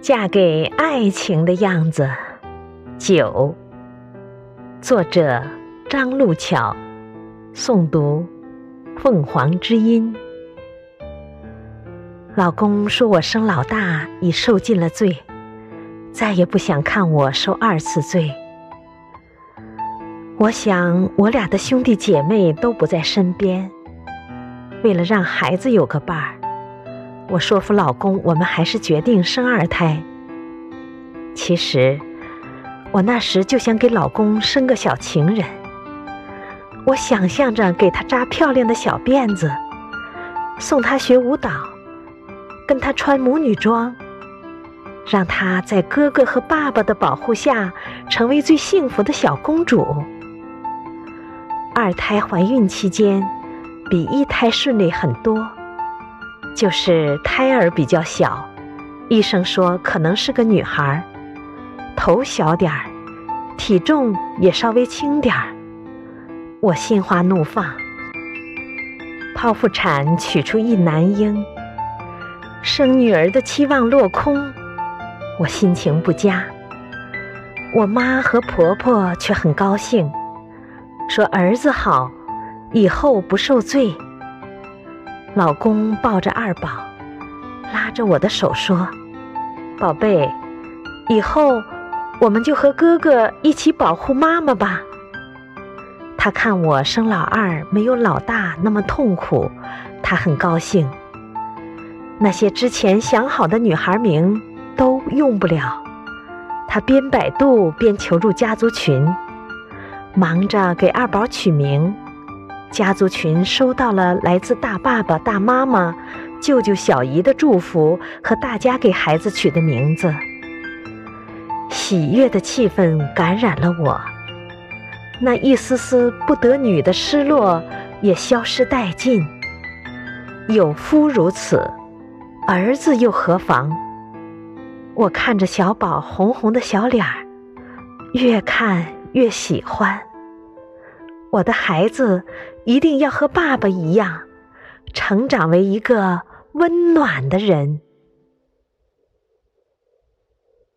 嫁给爱情的样子，九。作者张路桥，诵读凤凰之音。老公说我生老大已受尽了罪，再也不想看我受二次罪。我想我俩的兄弟姐妹都不在身边，为了让孩子有个伴儿。我说服老公，我们还是决定生二胎。其实，我那时就想给老公生个小情人。我想象着给他扎漂亮的小辫子，送他学舞蹈，跟他穿母女装，让他在哥哥和爸爸的保护下成为最幸福的小公主。二胎怀孕期间，比一胎顺利很多。就是胎儿比较小，医生说可能是个女孩，头小点儿，体重也稍微轻点儿。我心花怒放，剖腹产取出一男婴，生女儿的期望落空，我心情不佳。我妈和婆婆却很高兴，说儿子好，以后不受罪。老公抱着二宝，拉着我的手说：“宝贝，以后我们就和哥哥一起保护妈妈吧。”他看我生老二没有老大那么痛苦，他很高兴。那些之前想好的女孩名都用不了，他边百度边求助家族群，忙着给二宝取名。家族群收到了来自大爸爸、大妈妈、舅舅、小姨的祝福和大家给孩子取的名字，喜悦的气氛感染了我，那一丝丝不得女的失落也消失殆尽。有夫如此，儿子又何妨？我看着小宝红红的小脸儿，越看越喜欢。我的孩子一定要和爸爸一样，成长为一个温暖的人。